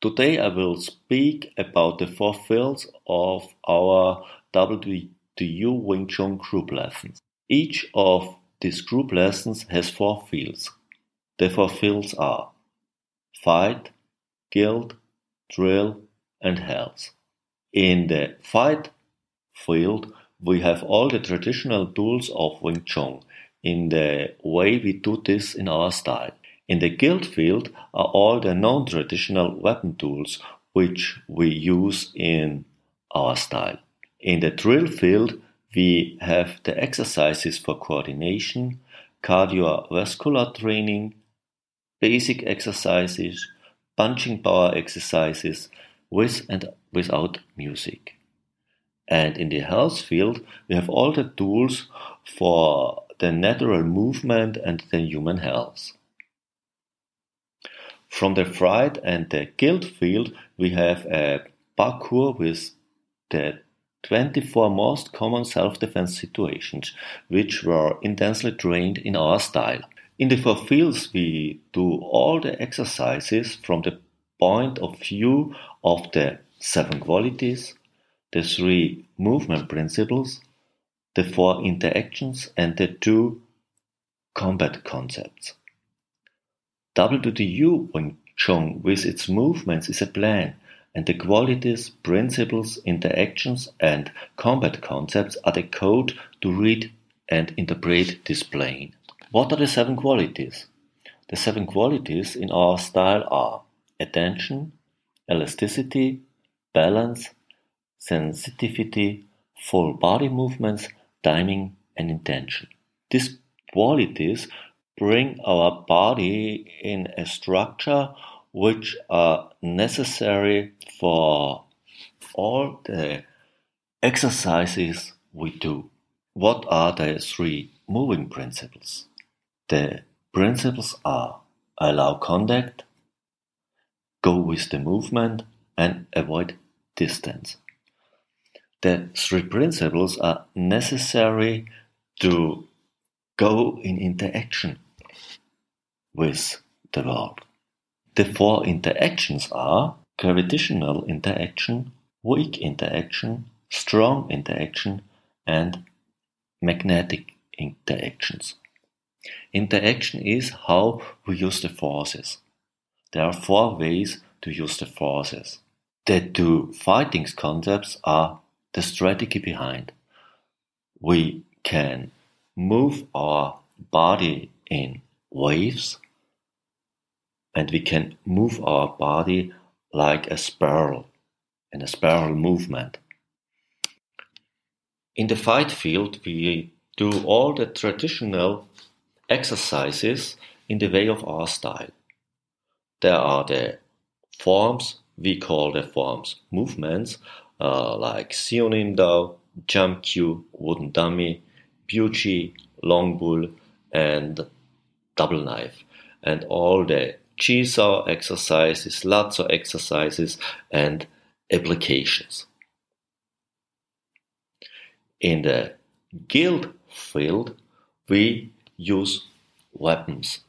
Today I will speak about the four fields of our WTU Wing Tsun group lessons. Each of these group lessons has four fields. The four fields are fight, guild, drill, and health. In the fight field, we have all the traditional tools of Wing Tsun in the way we do this in our style. In the guild field are all the non-traditional weapon tools which we use in our style. In the drill field, we have the exercises for coordination, cardiovascular training, basic exercises, punching power exercises with and without music. And in the health field, we have all the tools for the natural movement and the human health. From the fright and the guild field, we have a parkour with the 24 most common self-defense situations, which were intensely trained in our style. In the four fields, we do all the exercises from the point of view of the seven qualities, the three movement principles, the four interactions, and the two combat concepts. WTU Wing Tsun with its movements is a plan, and the qualities, principles, interactions, and combat concepts are the code to read and interpret this plane. What are the seven qualities? The seven qualities in our style are attention, elasticity, balance, sensitivity, full body movements, timing, and intention. These qualities bring our body in a structure which are necessary for all the exercises we do. What are the three moving principles? The principles are allow contact, go with the movement, and avoid distance. The three principles are necessary to go in interaction with the world. The four interactions are gravitational interaction, weak interaction, strong interaction, and magnetic interactions. Interaction is how we use the forces. There are four ways to use the forces. The two fighting concepts are the strategy behind. We can move our body in waves and we can move our body like a spiral in a spiral movement. In the fight field, we do all the traditional exercises in the way of our style. There are the forms, we call the forms movements, uh, like Seonin Dao, Chum Kiu, Wooden Dummy, Biu Tze, Long Bull, and Double Knife. And all the Chi Sao exercises, Lasso exercises, and applications. In the guild field, we use weapons.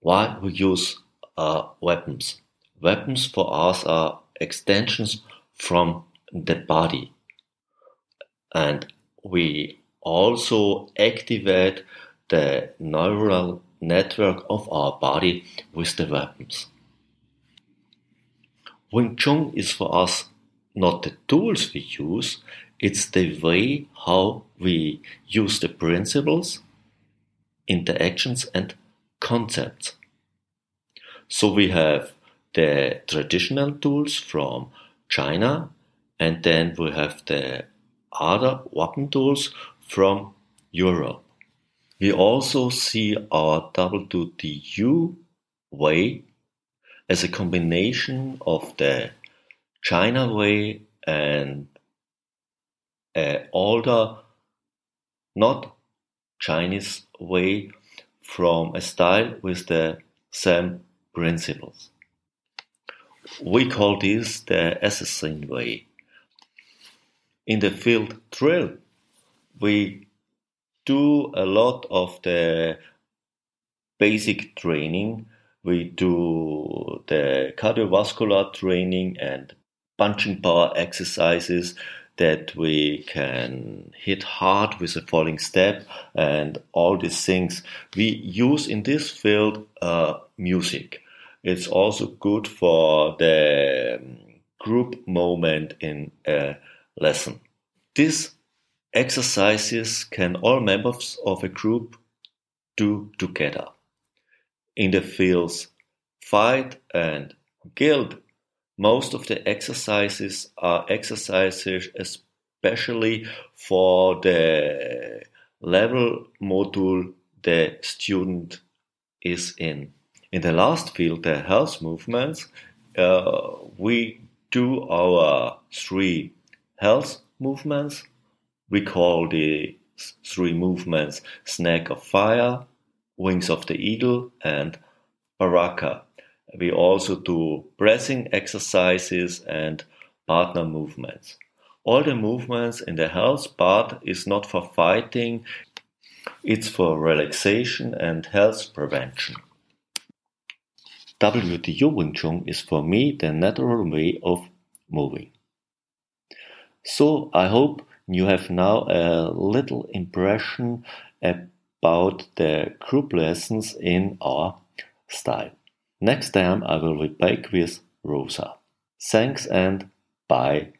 Why we use uh, weapons? Weapons for us are extensions from the body. And we also activate the neural network of our body with the weapons. Wing Tsun is for us not the tools we use, it's the way how we use the principles, interactions, and concepts. So we have the traditional tools from China, and then we have the other weapon tools from Europe. We also see our WTU way as a combination of the China way and an older, not Chinese way from a style with the same principles. We call this the assassin way. In the field drill, we do a lot of the basic training. We do the cardiovascular training and punching power exercises that we can hit hard with a falling step and all these things. We use in this field uh, music. It's also good for the group moment in a lesson. These exercises can all members of a group do together. In the fields fight and guild, most of the exercises are exercises especially for the level module the student is in. In the last field, the health movements, uh, we do our three health movements. We call the three movements Snake of Fire, Wings of the Eagle, and Baraka. We also do breathing exercises and partner movements. All the movements in the health part is not for fighting, it's for relaxation and health prevention. WTU Wing Tsun is for me the natural way of moving. So I hope you have now a little impression about the group lessons in our style. Next time I will be back with Rosa. Thanks and bye